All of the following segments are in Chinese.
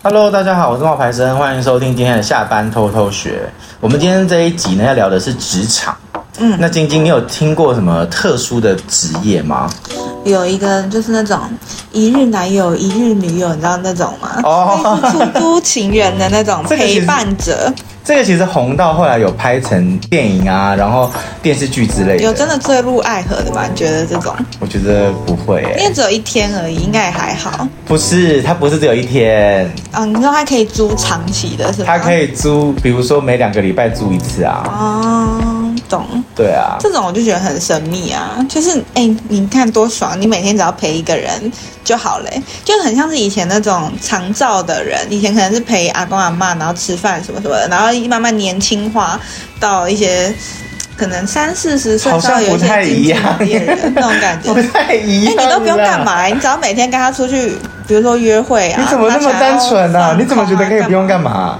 Hello，大家好，我是冒牌生，欢迎收听今天的下班偷偷学。我们今天这一集呢，要聊的是职场。嗯，那晶晶，你有听过什么特殊的职业吗？有一个就是那种一日男友、一日女友，你知道那种吗？哦，出租情人的那种 陪伴者。这个其实红到后来有拍成电影啊，然后电视剧之类的。有真的坠入爱河的吗？你觉得这种？我觉得不会、欸，因为只有一天而已，应该也还好。不是，他不是只有一天。嗯、哦，你说他可以租长期的，是吗？他可以租，比如说每两个礼拜租一次啊。哦。懂，对啊，这种我就觉得很神秘啊，就是哎，你看多爽，你每天只要陪一个人就好嘞，就很像是以前那种长照的人，以前可能是陪阿公阿妈，然后吃饭什么什么的，然后慢慢年轻化到一些可能三四十岁，好像不太一样，那种感觉。不太一样。哎，你都不用干嘛，你只要每天跟他出去，比如说约会啊，你怎么那么单纯啊？你怎么觉得可以不用干嘛？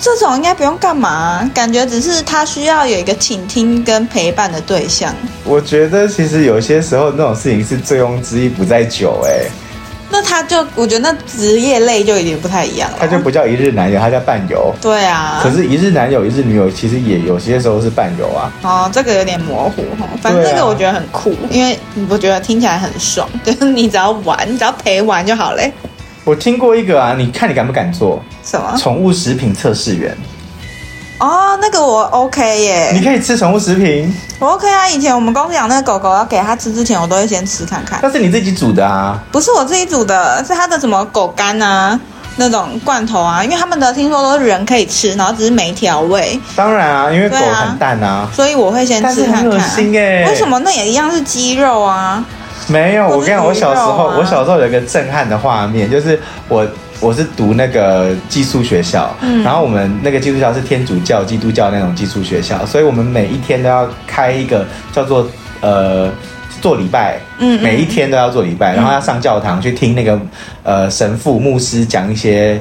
这种应该不用干嘛，感觉只是他需要有一个倾听跟陪伴的对象。我觉得其实有些时候那种事情是醉翁之意不在酒，哎。那他就我觉得那职业类就有点不太一样了。他就不叫一日男友，他叫伴游。对啊。可是，一日男友、一日女友其实也有些时候是伴游啊。哦，这个有点模糊哈。反正这个我觉得很酷，啊、因为我觉得听起来很爽，就是你只要玩，你只要陪玩就好嘞。我听过一个啊，你看你敢不敢做？什么？宠物食品测试员。哦，那个我 OK 耶。你可以吃宠物食品？我 OK 啊。以前我们公司养那个狗狗，要给它吃之前，我都会先吃看看。那是你自己煮的啊？不是我自己煮的，是它的什么狗干啊，那种罐头啊。因为他们的听说都是人可以吃，然后只是没调味。当然啊，因为狗很淡啊，所以我会先吃看看。恶心耶。为什么？那也一样是鸡肉啊。没有，我跟你讲，我小时候，我小时候有一个震撼的画面，就是我。我是读那个寄宿学校，嗯，然后我们那个寄宿学校是天主教、基督教那种寄宿学校，所以我们每一天都要开一个叫做呃做礼拜，嗯，每一天都要做礼拜，然后要上教堂去听那个呃神父、牧师讲一些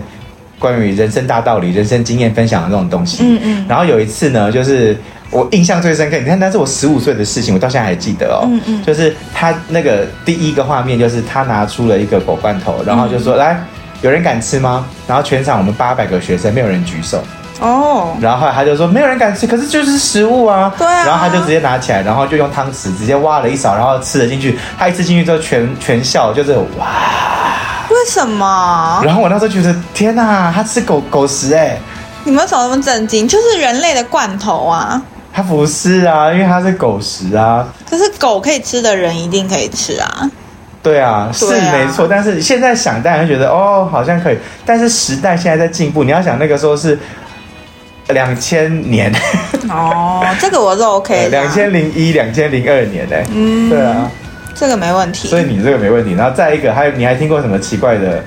关于人生大道理、人生经验分享的那种东西，嗯嗯，然后有一次呢，就是我印象最深刻，你看，那是我十五岁的事情，我到现在还记得哦，嗯嗯，就是他那个第一个画面就是他拿出了一个狗罐头，然后就说来。有人敢吃吗？然后全场我们八百个学生没有人举手哦。然后后来他就说没有人敢吃，可是就是食物啊。对啊。然后他就直接拿起来，然后就用汤匙直接挖了一勺，然后吃了进去。他一吃进去之后全全笑，就是哇。为什么？然后我那时候觉得天哪，他吃狗狗食哎、欸！你们怎么那么震惊？就是人类的罐头啊。他不是啊，因为它是狗食啊。可是狗可以吃的人一定可以吃啊。对啊，是没错，啊，但是现在想，大家觉得哦，好像可以。但是时代现在在进步，你要想那个时候是两千年 哦，这个我是 OK。两千零一、两千零二年嘞，嗯，对啊，这个没问题。所以你这个没问题。然后再一个，还有你还听过什么奇怪的？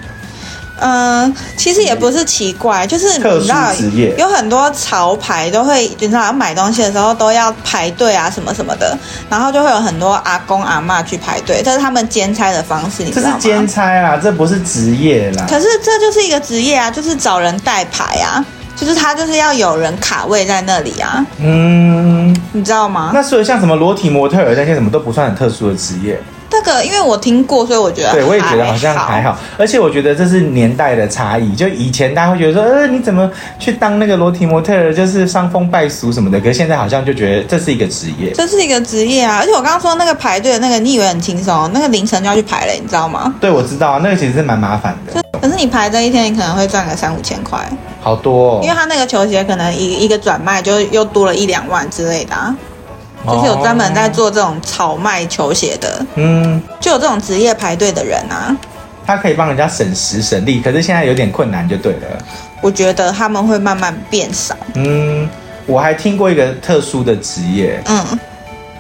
嗯，其实也不是奇怪，就是你知道有很多潮牌都会，你知道买东西的时候都要排队啊，什么什么的，然后就会有很多阿公阿嬷去排队，这是他们兼差的方式，你知道吗？这是兼差啊，这不是职业啦。可是这就是一个职业啊，就是找人代排啊，就是他就是要有人卡位在那里啊。嗯，你知道吗？那所以像什么裸体模特儿那些什么都不算很特殊的职业。这个，因为我听过，所以我觉得，对，我也觉得好像还好，而且我觉得这是年代的差异。就以前大家会觉得说，呃，你怎么去当那个裸体模特儿，就是伤风败俗什么的。可是现在好像就觉得这是一个职业，这是一个职业啊！而且我刚刚说那个排队的那个，你以为很轻松，那个凌晨就要去排了，你知道吗？对，我知道啊，那个其实是蛮麻烦的。可是你排这一天，你可能会赚个三五千块，好多哦。因为他那个球鞋可能一一个转卖就又多了一两万之类的啊。就是有专门在做这种炒卖球鞋的，嗯，就有这种职业排队的人啊。他可以帮人家省时省力，可是现在有点困难，就对了。我觉得他们会慢慢变少。嗯，我还听过一个特殊的职业，嗯，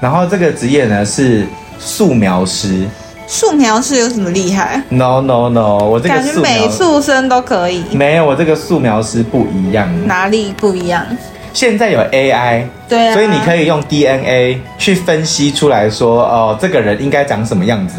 然后这个职业呢是素描师。素描师有什么厉害？No No No，我这个感觉美术生都可以。没有，我这个素描师不一样。哪里不一样？现在有 AI，对啊，所以你可以用 DNA 去分析出来说，哦，这个人应该长什么样子？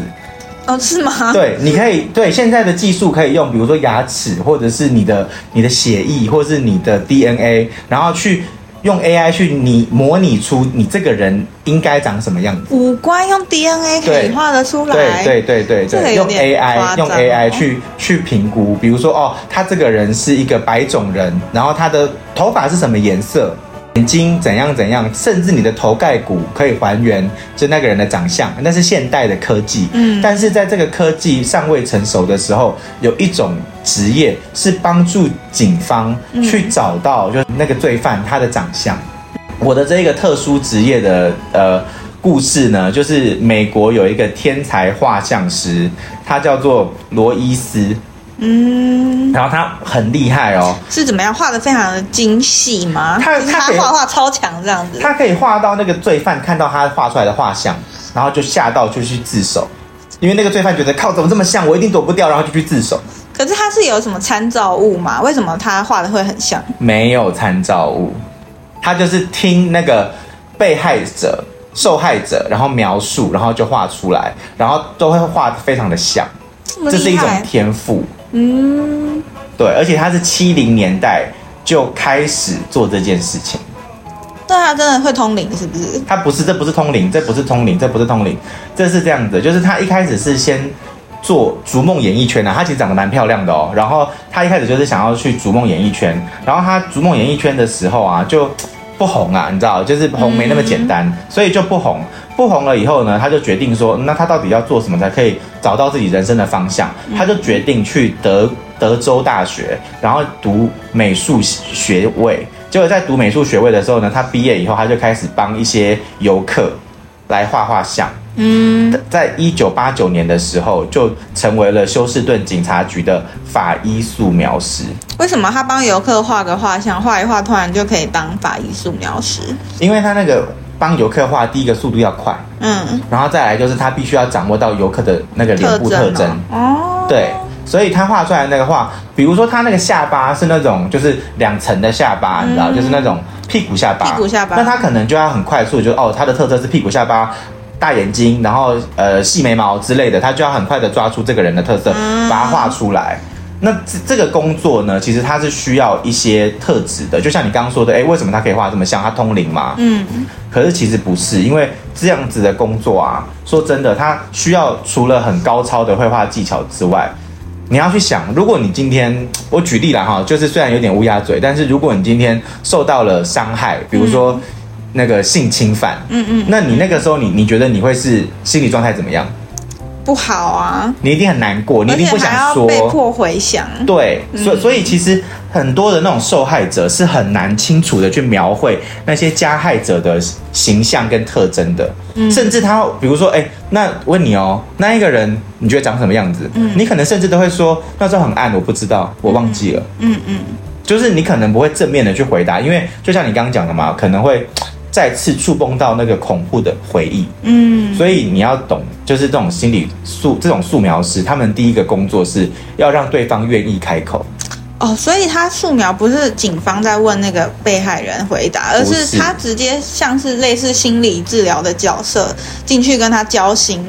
哦，是吗？对，你可以对现在的技术可以用，比如说牙齿，或者是你的你的血液，或者是你的 DNA，然后去用 AI 去你模拟出你这个人应该长什么样子。五官用 DNA 可以画得出来。对对对对对，用 AI 用 AI 去去评估，比如说哦，他这个人是一个白种人，然后他的头发是什么颜色？眼睛怎样怎样，甚至你的头盖骨可以还原就那个人的长相，那是现代的科技。嗯，但是在这个科技尚未成熟的时候，有一种职业是帮助警方去找到就是那个罪犯他的长相。我的这个特殊职业的呃故事呢，就是美国有一个天才画像师，他叫做罗伊斯。嗯，然后他很厉害哦，是怎么样画的非常的精细吗？他他画画超强这样子，他可以画到那个罪犯看到他画出来的画像，然后就吓到就去自首，因为那个罪犯觉得靠怎么这么像，我一定躲不掉，然后就去自首。可是他是有什么参照物吗？为什么他画的会很像？没有参照物，他就是听那个被害者、受害者，然后描述，然后就画出来，然后都会画得非常的像，这，是一种天赋。嗯，对，而且他是七零年代就开始做这件事情。对他，真的会通灵是不是？他不是，这不是通灵，这不是通灵，这不是通灵，这是这样子，就是他一开始是先做逐梦演艺圈啊，他其实长得蛮漂亮的哦。然后他一开始就是想要去逐梦演艺圈，然后他逐梦演艺圈的时候啊，就不红啊，你知道，就是红没那么简单，嗯、所以就不红。不红了以后呢，他就决定说，那他到底要做什么才可以找到自己人生的方向？他就决定去德德州大学，然后读美术学位。结果在读美术学位的时候呢，他毕业以后，他就开始帮一些游客来画画像。嗯，在一九八九年的时候，就成为了休斯顿警察局的法医素描师。为什么他帮游客画个画像，画一画，突然就可以当法医素描师？因为他那个。帮游客画，第一个速度要快，嗯，然后再来就是他必须要掌握到游客的那个脸部特征，哦，对，所以他画出来的那个画，比如说他那个下巴是那种就是两层的下巴，嗯、你知道，就是那种屁股下巴，屁股下巴，那他可能就要很快速，就哦，他的特色是屁股下巴、大眼睛，然后呃细眉毛之类的，他就要很快的抓出这个人的特色，嗯、把它画出来。那这这个工作呢，其实它是需要一些特质的，就像你刚刚说的，诶，为什么他可以画这么像？他通灵吗？嗯，可是其实不是，因为这样子的工作啊，说真的，他需要除了很高超的绘画技巧之外，你要去想，如果你今天，我举例了哈，就是虽然有点乌鸦嘴，但是如果你今天受到了伤害，比如说那个性侵犯，嗯嗯，那你那个时候你你觉得你会是心理状态怎么样？不好啊！你一定很难过，你一定不想说。被迫回想。对，所以所以其实很多的那种受害者是很难清楚的去描绘那些加害者的形象跟特征的。嗯，甚至他比如说，哎，那问你哦，那一个人你觉得长什么样子？嗯，你可能甚至都会说那时候很暗，我不知道，我忘记了。嗯嗯，就是你可能不会正面的去回答，因为就像你刚刚讲的嘛，可能会。再次触碰到那个恐怖的回忆，嗯，所以你要懂，就是这种心理素这种素描师，他们第一个工作是要让对方愿意开口。哦，所以他素描不是警方在问那个被害人回答，而是他直接像是类似心理治疗的角色进去跟他交心，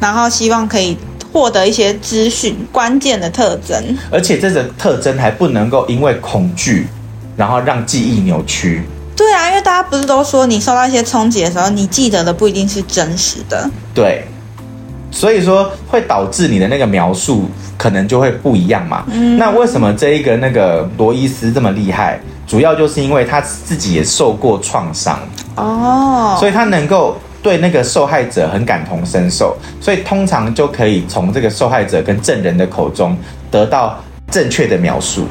然后希望可以获得一些资讯关键的特征，而且这个特征还不能够因为恐惧，然后让记忆扭曲。对啊，因为大家不是都说，你受到一些冲击的时候，你记得的不一定是真实的。对，所以说会导致你的那个描述可能就会不一样嘛。嗯，那为什么这一个那个罗伊斯这么厉害？主要就是因为他自己也受过创伤哦，所以他能够对那个受害者很感同身受，所以通常就可以从这个受害者跟证人的口中得到正确的描述。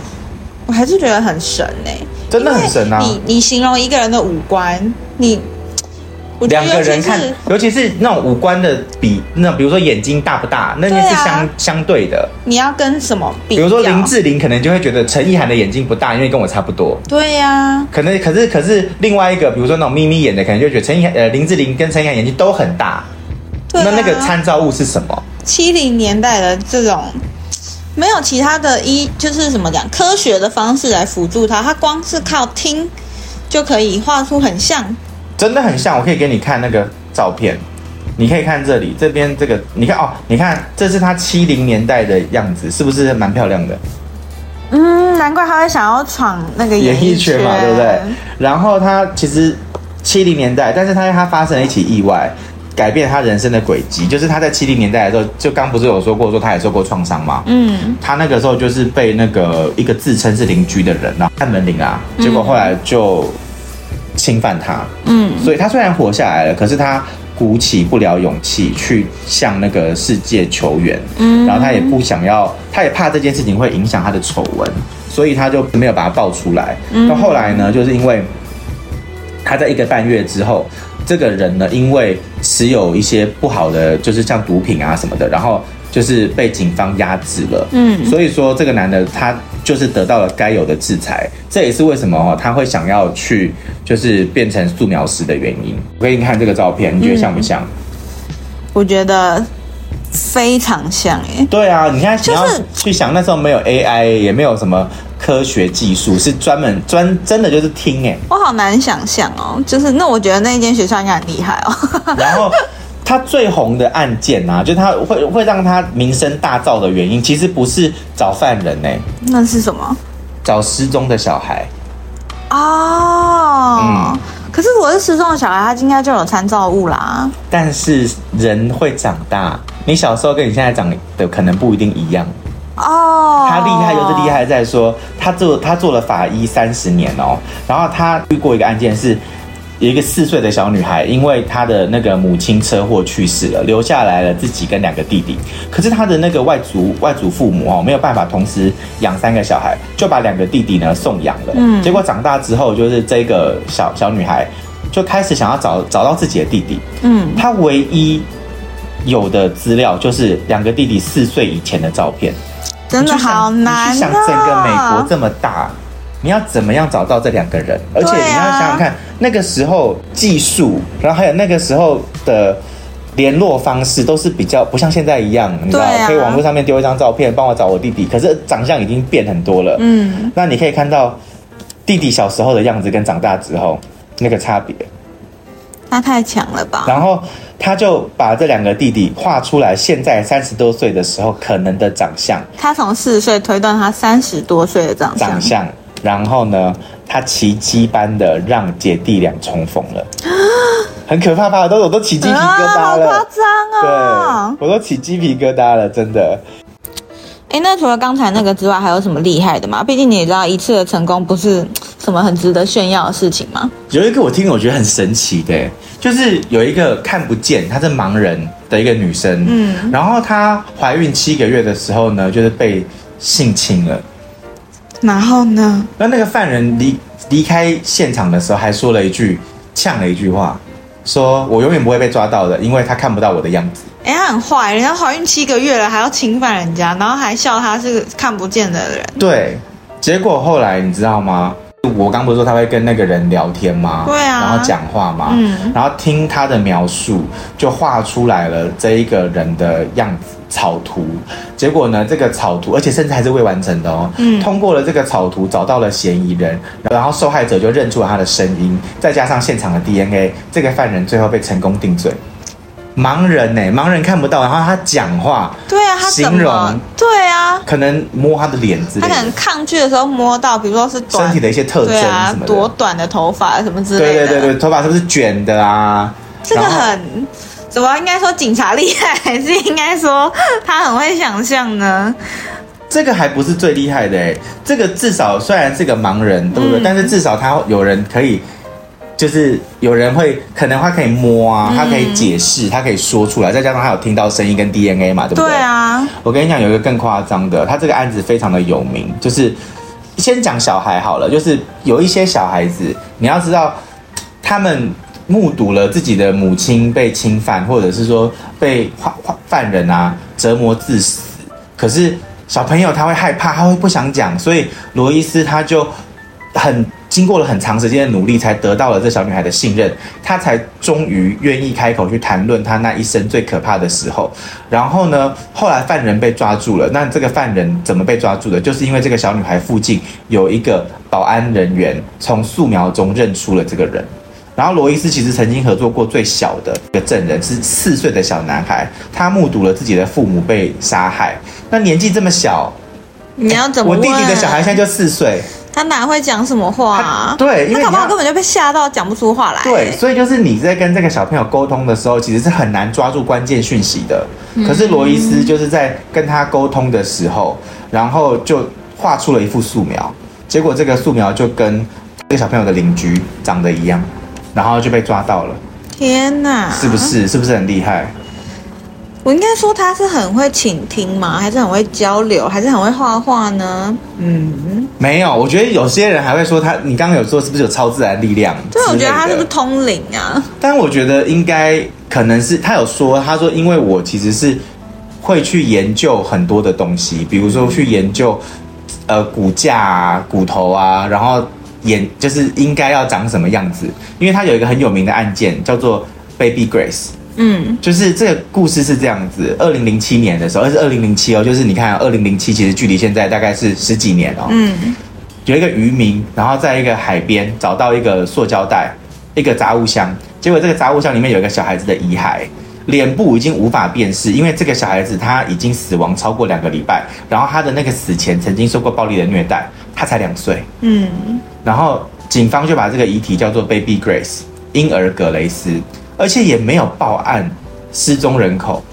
我还是觉得很神呢、欸，真的很神啊！你你形容一个人的五官，你两个人看，尤其是那种五官的比，那比如说眼睛大不大，那些是相、啊、相对的。你要跟什么比？比如说林志玲，可能就会觉得陈意涵的眼睛不大，因为跟我差不多。对呀、啊，可能可是可是另外一个，比如说那种眯眯眼的，可能就觉得陈意涵呃林志玲跟陈意涵眼睛都很大。对、啊，那那个参照物是什么？七零年代的这种。没有其他的医，就是怎么讲科学的方式来辅助他，他光是靠听就可以画出很像，真的很像。我可以给你看那个照片，你可以看这里这边这个，你看哦，你看这是他七零年代的样子，是不是蛮漂亮的？嗯。难怪他会想要闯那个演艺圈圈嘛，对不对？然后他其实七零年代，但是他他发生了一起意外，改变他人生的轨迹。就是他在七零年代的时候，就刚不是有说过，说他也受过创伤嘛。嗯，他那个时候就是被那个一个自称是邻居的人啊，按门铃啊，结果后来就侵犯他。嗯，所以他虽然活下来了，可是他。鼓起不了勇气去向那个世界求援，嗯，然后他也不想要，他也怕这件事情会影响他的丑闻，所以他就没有把它爆出来。到后来呢，就是因为他在一个半月之后，这个人呢，因为持有一些不好的，就是像毒品啊什么的，然后就是被警方压制了，嗯，所以说这个男的他。就是得到了该有的制裁，这也是为什么哦，他会想要去就是变成素描师的原因。我给你看这个照片，你觉得像不像？嗯，我觉得非常像诶。对啊，你看，就是，去想那时候没有 AI，也没有什么科学技术，是专门专真的就是听诶。我好难想象哦，就是那我觉得那一间学校应该很厉害哦。然后。他最红的案件啊，就他会会让他名声大噪的原因，其实不是找犯人呢、欸，那是什么？找失踪的小孩。哦，嗯，可是我是失踪的小孩，他应该就有参照物啦。但是人会长大，你小时候跟你现在长的可能不一定一样。哦，他厉害就是厉害在说，他做他做了法医三十年哦，然后他遇过一个案件是。有一个四岁的小女孩，因为她的那个母亲车祸去世了，留下来了自己跟两个弟弟。可是她的那个外祖外祖父母哦，没有办法同时养三个小孩，就把两个弟弟呢送养了。嗯，结果长大之后，就是这个小小女孩就开始想要找找到自己的弟弟。嗯，她唯一有的资料就是两个弟弟四岁以前的照片。真的好难啊！你去想整个美国这么大。你要怎么样找到这两个人？而且你要想想看，那个时候技术，然后还有那个时候的联络方式，都是比较不像现在一样，你知道，可以网络上面丢一张照片，帮我找我弟弟。可是长相已经变很多了。嗯，那你可以看到弟弟小时候的样子跟长大之后那个差别，那太强了吧？然后他就把这两个弟弟画出来，现在三十多岁的时候可能的长相。他从四十岁推断他三十多岁的长相。长相。然后呢，他奇迹般的让姐弟俩重逢了，很可怕吧？都我都起鸡皮疙瘩了，啊、好夸张啊！对，我都起鸡皮疙瘩了，真的。哎，那除了刚才那个之外，还有什么厉害的吗？毕竟你也知道，一次的成功不是什么很值得炫耀的事情吗？有一个我听，我觉得很神奇的，就是有一个看不见，她是盲人的一个女生，嗯，然后她怀孕七个月的时候呢，就是被性侵了。然后呢？那那个犯人离离开现场的时候，还说了一句，呛了一句话，说我永远不会被抓到的，因为他看不到我的样子。哎，他很坏，人家怀孕七个月了，还要侵犯人家，然后还笑他是看不见的人。对，结果后来你知道吗？我刚不是说他会跟那个人聊天吗？对啊，然后讲话嘛，嗯，然后听他的描述，就画出来了这一个人的样子。草图，结果呢？这个草图，而且甚至还是未完成的哦。嗯，通过了这个草图，找到了嫌疑人，然后受害者就认出了他的声音，再加上现场的 DNA，这个犯人最后被成功定罪。盲人呢？盲人看不到，然后他讲话，对啊，他形容，对啊，可能摸他的脸之类的，他可能抗拒的时候摸到，比如说是身体的一些特征什么的，多短的头发什么之类的，对对对对，头发是不是卷的啊？这个很。怎么应该说警察厉害，还是应该说他很会想象呢？这个还不是最厉害的哎，这个至少虽然是个盲人，对不对？嗯、但是至少他有人可以，就是有人会可能他可以摸啊，他可以解释，他可以说出来，再加上他有听到声音跟 DNA 嘛，对不对？对啊。我跟你讲，有一个更夸张的，他这个案子非常的有名，就是先讲小孩好了，就是有一些小孩子，你要知道他们。目睹了自己的母亲被侵犯，或者是说被犯犯人啊折磨致死，可是小朋友他会害怕，他会不想讲，所以罗伊斯他就很经过了很长时间的努力，才得到了这小女孩的信任，他才终于愿意开口去谈论他那一生最可怕的时候。然后呢，后来犯人被抓住了，那这个犯人怎么被抓住的？就是因为这个小女孩附近有一个保安人员从素描中认出了这个人。然后罗伊斯其实曾经合作过最小的一个证人，是四岁的小男孩，他目睹了自己的父母被杀害。那年纪这么小，你要怎么？我弟弟的小孩现在就四岁。他哪会讲什么话啊？对，因为他宝宝根本就被吓到讲不出话来。对，所以就是你在跟这个小朋友沟通的时候，其实是很难抓住关键讯息的。可是罗伊斯就是在跟他沟通的时候，然后就画出了一幅素描，结果这个素描就跟这个小朋友的邻居长得一样，然后就被抓到了。天哪！是不是？是不是很厉害？我应该说他是很会倾听吗？还是很会交流？还是很会画画呢？嗯，没有。我觉得有些人还会说他，你刚刚有说是不是有超自然力量？对，我觉得他是不是通灵啊？但我觉得应该可能是他有说，他说因为我其实是会去研究很多的东西，比如说去研究呃骨架啊、骨头啊，然后演就是应该要长什么样子。因为他有一个很有名的案件叫做 Baby Grace。嗯，就是这个故事是这样子，二零零七年的时候，而是二零零七哦，就是你看二零零七其实距离现在大概是十几年哦。嗯，有一个渔民，然后在一个海边找到一个塑胶袋，一个杂物箱，结果这个杂物箱里面有一个小孩子的遗骸，脸部已经无法辨识，因为这个小孩子他已经死亡超过两个礼拜，然后他的那个死前曾经受过暴力的虐待，他才两岁。嗯，然后警方就把这个遗体叫做 Baby Grace，婴儿格雷斯。而且也没有报案失踪人口，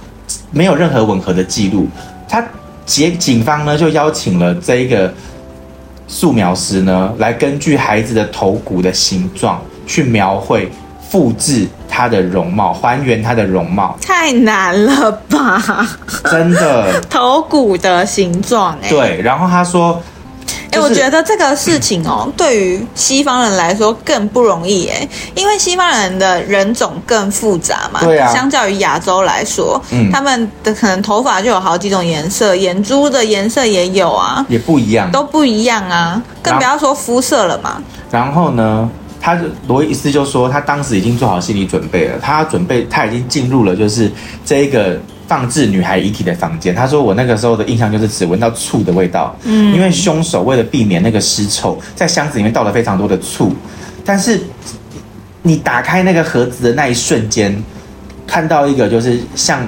没有任何吻合的记录。他警警方呢就邀请了这一个素描师呢，来根据孩子的头骨的形状去描绘、复制他的容貌，还原他的容貌。太难了吧？真的，头骨的形状哎。对，然后他说。哎，我觉得这个事情哦，对于西方人来说更不容易哎，因为西方人的人种更复杂嘛。对啊。相较于亚洲来说，嗯，他们的可能头发就有好几种颜色，眼珠的颜色也有啊，也不一样，都不一样啊，更不要说肤色了嘛。然后呢，他罗伊斯就说，他当时已经做好心理准备了，他准备他已经进入了就是这一个。放置女孩遗体的房间，他说我那个时候的印象就是只闻到醋的味道，嗯，因为凶手为了避免那个尸臭，在箱子里面倒了非常多的醋，但是你打开那个盒子的那一瞬间，看到一个就是像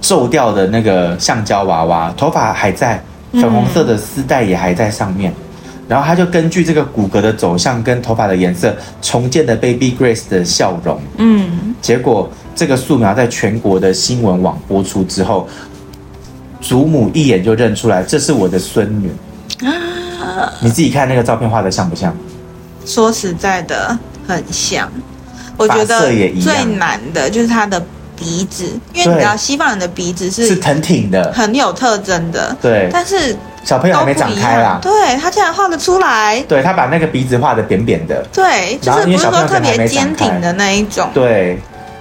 皱掉的那个橡胶娃娃，头发还在，粉红色的丝带也还在上面，然后他就根据这个骨骼的走向跟头发的颜色，重建了 Baby Grace 的笑容，嗯，结果。这个素描在全国的新闻网播出之后，祖母一眼就认出来，这是我的孙女。啊，你自己看那个照片画的像不像？说实在的，很像。我觉得最难的就是他的鼻子，因为你知道西方人的鼻子是是挺挺的，很有特征的。对，但是小朋友还没长开啦。对，他竟然画得出来。对，他把那个鼻子画的扁扁的。对，就是不是说特别坚挺的那一种。对。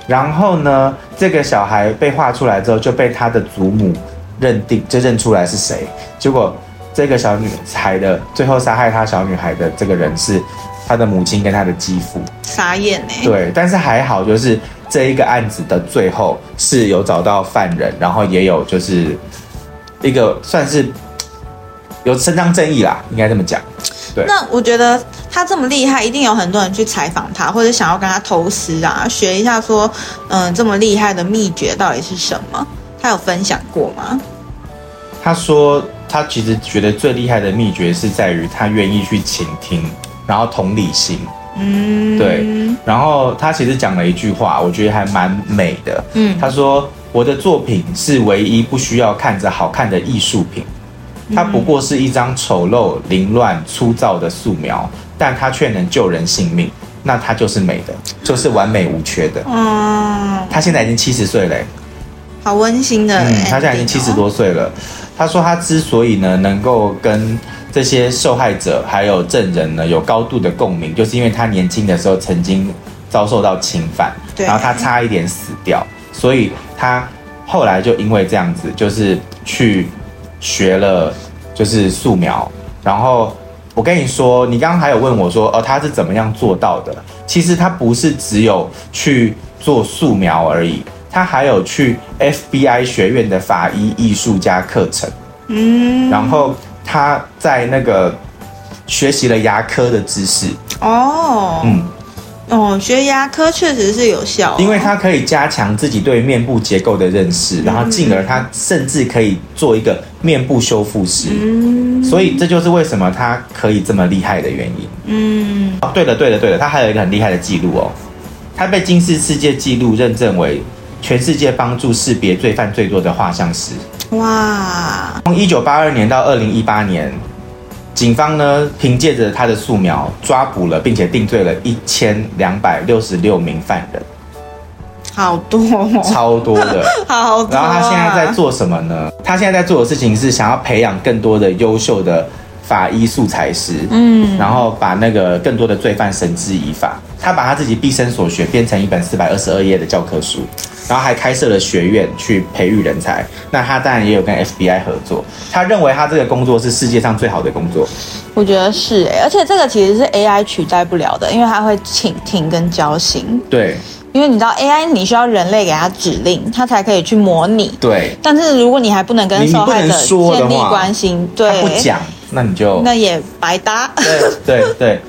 然后呢，这个小孩被画出来之后，就被他的祖母认定，就认出来是谁。结果，这个小女孩的最后杀害她小女孩的这个人是她的母亲跟她的继父。傻眼呢？对，但是还好，就是这一个案子的最后是有找到犯人，然后也有就是一个算是有伸张正义啦，应该这么讲。对，那我觉得他这么厉害，一定有很多人去采访他，或者想要跟他偷师啊，学一下说，嗯，这么厉害的秘诀到底是什么？他有分享过吗？他说，他其实觉得最厉害的秘诀是在于他愿意去倾听，然后同理心。嗯，对。然后他其实讲了一句话，我觉得还蛮美的。嗯，他说：“我的作品是唯一不需要看着好看的艺术品。”它不过是一张丑陋、凌乱、粗糙的素描，但它却能救人性命，那它就是美的，就是完美无缺的。嗯，他现在已经七十岁了，好温馨的。嗯，他现在已经七十多岁了。他说他之所以呢能够跟这些受害者还有证人呢有高度的共鸣，就是因为他年轻的时候曾经遭受到侵犯，然后他差一点死掉，所以他后来就因为这样子，就是去。学了就是素描，然后我跟你说，你刚刚还有问我说，哦，他是怎么样做到的？其实他不是只有去做素描而已，他还有去 FBI 学院的法医艺术家课程，嗯，然后他在那个学习了牙科的知识，哦，嗯，哦，学牙科确实是有效，因为它可以加强自己对面部结构的认识，然后进而它甚至可以做一个面部修复师。嗯，所以这就是为什么它可以这么厉害的原因。嗯，哦，对了，对了，对了，它还有一个很厉害的记录哦，它被金氏世界纪录认证为全世界帮助识别罪犯最多的画像师。哇，从一九八二年到二零一八年。警方呢，凭借着他的素描，抓捕了并且定罪了一千两百六十六名犯人，好多，超多的，好多。然后他现在在做什么呢？他现在在做的事情是想要培养更多的优秀的法医素材师，嗯，然后把那个更多的罪犯绳之以法。他把他自己毕生所学编成一本四百二十二页的教科书。然后还开设了学院去培育人才，那他当然也有跟 FBI 合作。他认为他这个工作是世界上最好的工作。我觉得是哎，而且这个其实是 AI 取代不了的，因为它会倾听跟交心。对，因为你知道 AI 你需要人类给它指令，它才可以去模拟。对，但是如果你还不能跟受害者建立关系，对，不讲，那你就那也白搭。对对对。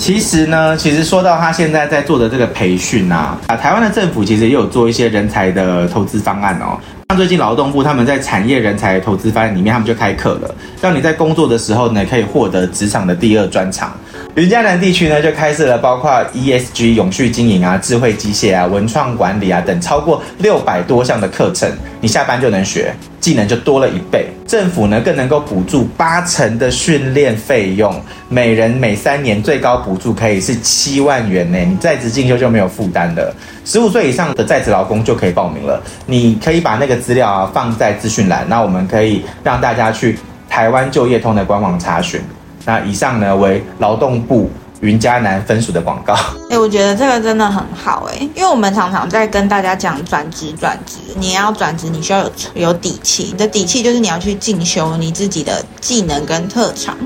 其实呢，其实说到他现在在做的这个培训啊，啊，台湾的政府其实也有做一些人才的投资方案哦。像最近劳动部他们在产业人才投资方案里面，他们就开课了，让你在工作的时候呢，可以获得职场的第二专长。云嘉南地区呢，就开设了包括 ESG 永续经营啊、智慧机械啊、文创管理啊等超过六百多项的课程，你下班就能学。技能就多了一倍，政府呢更能够补助八成的训练费用，每人每三年最高补助可以是七万元呢。你在职进修就没有负担了，十五岁以上的在职劳工就可以报名了。你可以把那个资料啊放在资讯栏，那我们可以让大家去台湾就业通的官网查询。那以上呢为劳动部。云嘉南分署的广告，哎，我觉得这个真的很好，哎，因为我们常常在跟大家讲转职，转职，你要转职，你需要有有底气，你的底气就是你要去进修你自己的技能跟特长。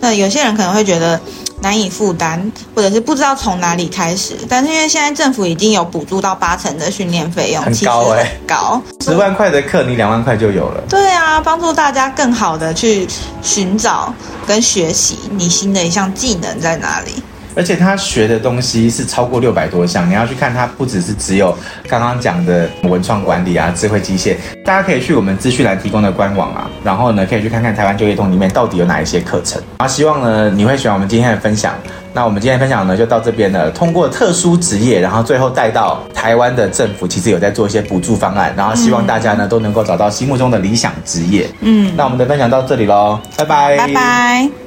那有些人可能会觉得难以负担，或者是不知道从哪里开始，但是因为现在政府已经有补助到八成的训练费用，很高哎，高，十万块的课你两万块就有了。对啊，帮助大家更好的去寻找跟学习你新的一项技能在哪里。而且他学的东西是超过六百多项，你要去看，他不只是只有刚刚讲的文创管理啊、智慧机械，大家可以去我们资讯栏提供的官网啊，然后呢，可以去看看台湾就业通里面到底有哪一些课程。啊希望呢，你会喜欢我们今天的分享。那我们今天的分享呢，就到这边了。通过特殊职业，然后最后带到台湾的政府，其实有在做一些补助方案，然后希望大家呢都能够找到心目中的理想职业。嗯，那我们的分享到这里喽，拜拜，拜拜。